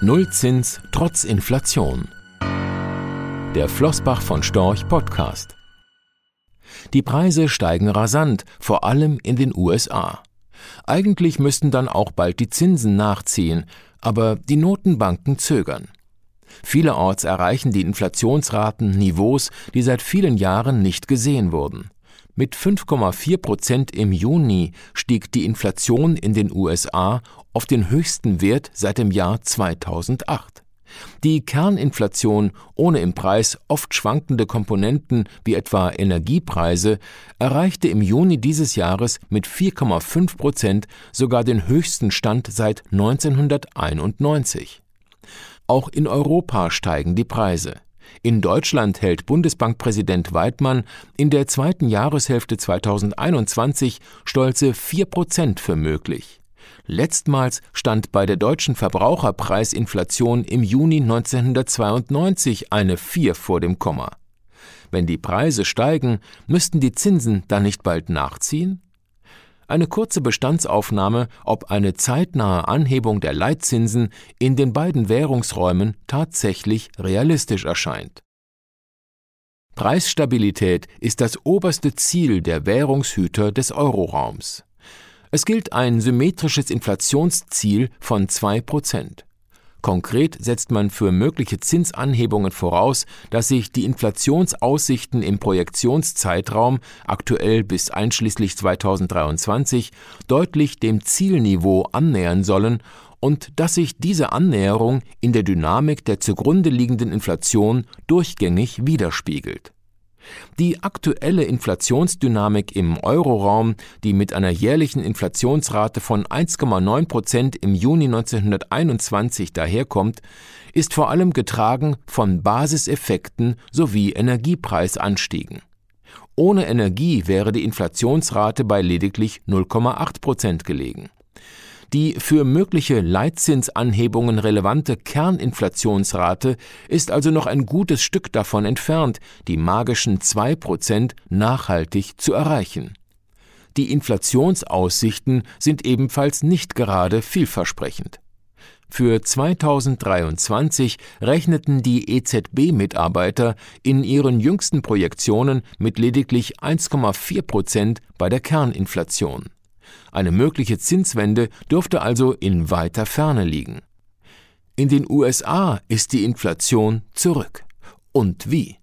Nullzins trotz Inflation. Der Flossbach von Storch Podcast. Die Preise steigen rasant, vor allem in den USA. Eigentlich müssten dann auch bald die Zinsen nachziehen, aber die Notenbanken zögern. Vielerorts erreichen die Inflationsraten Niveaus, die seit vielen Jahren nicht gesehen wurden. Mit 5,4 Prozent im Juni stieg die Inflation in den USA auf den höchsten Wert seit dem Jahr 2008. Die Kerninflation ohne im Preis oft schwankende Komponenten wie etwa Energiepreise erreichte im Juni dieses Jahres mit 4,5 Prozent sogar den höchsten Stand seit 1991. Auch in Europa steigen die Preise. In Deutschland hält Bundesbankpräsident Weidmann in der zweiten Jahreshälfte 2021 stolze 4 Prozent für möglich. Letztmals stand bei der deutschen Verbraucherpreisinflation im Juni 1992 eine 4 vor dem Komma. Wenn die Preise steigen, müssten die Zinsen dann nicht bald nachziehen? Eine kurze Bestandsaufnahme, ob eine zeitnahe Anhebung der Leitzinsen in den beiden Währungsräumen tatsächlich realistisch erscheint. Preisstabilität ist das oberste Ziel der Währungshüter des Euroraums. Es gilt ein symmetrisches Inflationsziel von 2 Prozent. Konkret setzt man für mögliche Zinsanhebungen voraus, dass sich die Inflationsaussichten im Projektionszeitraum, aktuell bis einschließlich 2023, deutlich dem Zielniveau annähern sollen und dass sich diese Annäherung in der Dynamik der zugrunde liegenden Inflation durchgängig widerspiegelt. Die aktuelle Inflationsdynamik im Euroraum, die mit einer jährlichen Inflationsrate von 1,9 Prozent im Juni 1921 daherkommt, ist vor allem getragen von Basiseffekten sowie Energiepreisanstiegen. Ohne Energie wäre die Inflationsrate bei lediglich 0,8 Prozent gelegen. Die für mögliche Leitzinsanhebungen relevante Kerninflationsrate ist also noch ein gutes Stück davon entfernt, die magischen 2 Prozent nachhaltig zu erreichen. Die Inflationsaussichten sind ebenfalls nicht gerade vielversprechend. Für 2023 rechneten die EZB-Mitarbeiter in ihren jüngsten Projektionen mit lediglich 1,4 Prozent bei der Kerninflation. Eine mögliche Zinswende dürfte also in weiter Ferne liegen. In den USA ist die Inflation zurück. Und wie?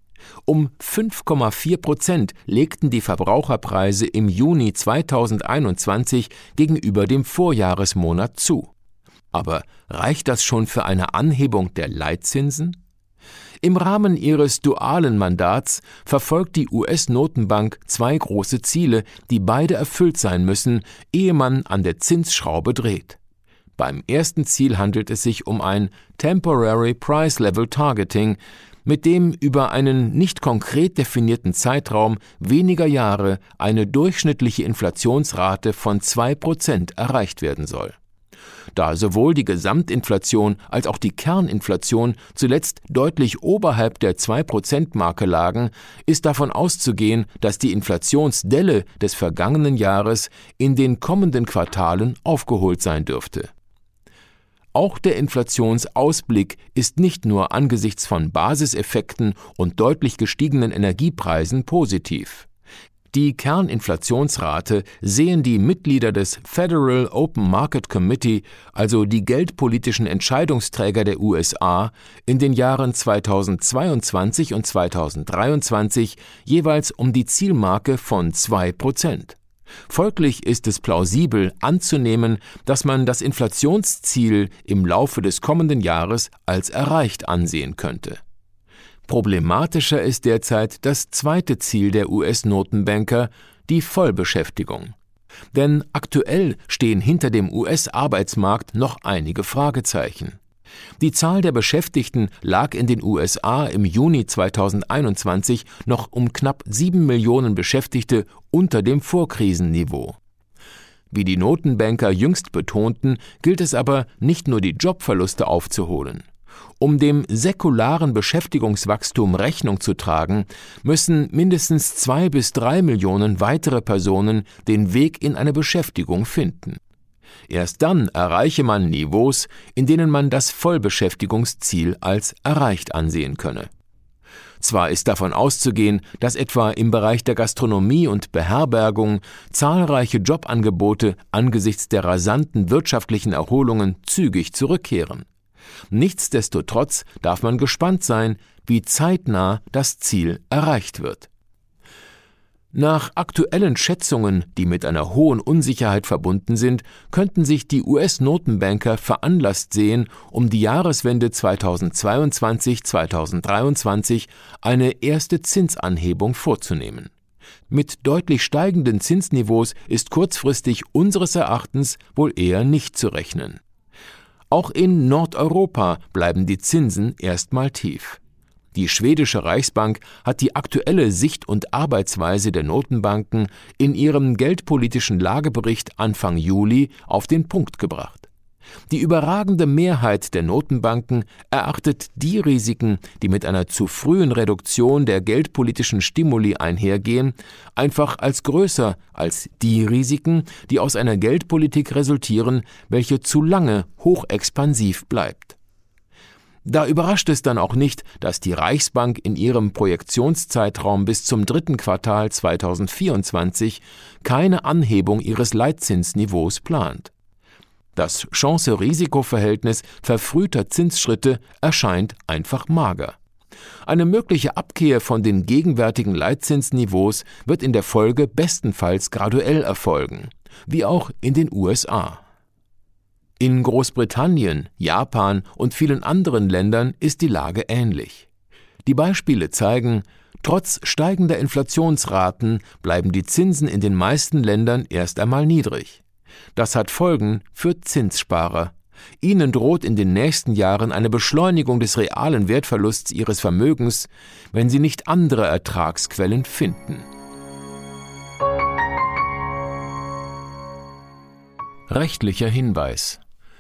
Um 5,4 Prozent legten die Verbraucherpreise im Juni 2021 gegenüber dem Vorjahresmonat zu. Aber reicht das schon für eine Anhebung der Leitzinsen? Im Rahmen ihres dualen Mandats verfolgt die US-Notenbank zwei große Ziele, die beide erfüllt sein müssen, ehe man an der Zinsschraube dreht. Beim ersten Ziel handelt es sich um ein Temporary Price Level Targeting, mit dem über einen nicht konkret definierten Zeitraum weniger Jahre eine durchschnittliche Inflationsrate von zwei Prozent erreicht werden soll. Da sowohl die Gesamtinflation als auch die Kerninflation zuletzt deutlich oberhalb der 2%-Marke lagen, ist davon auszugehen, dass die Inflationsdelle des vergangenen Jahres in den kommenden Quartalen aufgeholt sein dürfte. Auch der Inflationsausblick ist nicht nur angesichts von Basiseffekten und deutlich gestiegenen Energiepreisen positiv. Die Kerninflationsrate sehen die Mitglieder des Federal Open Market Committee, also die geldpolitischen Entscheidungsträger der USA, in den Jahren 2022 und 2023 jeweils um die Zielmarke von 2 Prozent. Folglich ist es plausibel anzunehmen, dass man das Inflationsziel im Laufe des kommenden Jahres als erreicht ansehen könnte. Problematischer ist derzeit das zweite Ziel der US-Notenbanker, die Vollbeschäftigung. Denn aktuell stehen hinter dem US-Arbeitsmarkt noch einige Fragezeichen. Die Zahl der Beschäftigten lag in den USA im Juni 2021 noch um knapp sieben Millionen Beschäftigte unter dem Vorkrisenniveau. Wie die Notenbanker jüngst betonten, gilt es aber nicht nur die Jobverluste aufzuholen. Um dem säkularen Beschäftigungswachstum Rechnung zu tragen, müssen mindestens zwei bis drei Millionen weitere Personen den Weg in eine Beschäftigung finden. Erst dann erreiche man Niveaus, in denen man das Vollbeschäftigungsziel als erreicht ansehen könne. Zwar ist davon auszugehen, dass etwa im Bereich der Gastronomie und Beherbergung zahlreiche Jobangebote angesichts der rasanten wirtschaftlichen Erholungen zügig zurückkehren. Nichtsdestotrotz darf man gespannt sein, wie zeitnah das Ziel erreicht wird. Nach aktuellen Schätzungen, die mit einer hohen Unsicherheit verbunden sind, könnten sich die US-Notenbanker veranlasst sehen, um die Jahreswende 2022-2023 eine erste Zinsanhebung vorzunehmen. Mit deutlich steigenden Zinsniveaus ist kurzfristig unseres Erachtens wohl eher nicht zu rechnen. Auch in Nordeuropa bleiben die Zinsen erstmal tief. Die schwedische Reichsbank hat die aktuelle Sicht und Arbeitsweise der Notenbanken in ihrem geldpolitischen Lagebericht Anfang Juli auf den Punkt gebracht. Die überragende Mehrheit der Notenbanken erachtet die Risiken, die mit einer zu frühen Reduktion der geldpolitischen Stimuli einhergehen, einfach als größer als die Risiken, die aus einer Geldpolitik resultieren, welche zu lange hochexpansiv bleibt. Da überrascht es dann auch nicht, dass die Reichsbank in ihrem Projektionszeitraum bis zum dritten Quartal 2024 keine Anhebung ihres Leitzinsniveaus plant. Das Chance-Risiko-Verhältnis verfrühter Zinsschritte erscheint einfach mager. Eine mögliche Abkehr von den gegenwärtigen Leitzinsniveaus wird in der Folge bestenfalls graduell erfolgen, wie auch in den USA. In Großbritannien, Japan und vielen anderen Ländern ist die Lage ähnlich. Die Beispiele zeigen, trotz steigender Inflationsraten bleiben die Zinsen in den meisten Ländern erst einmal niedrig. Das hat Folgen für Zinssparer. Ihnen droht in den nächsten Jahren eine Beschleunigung des realen Wertverlusts ihres Vermögens, wenn sie nicht andere Ertragsquellen finden. Rechtlicher Hinweis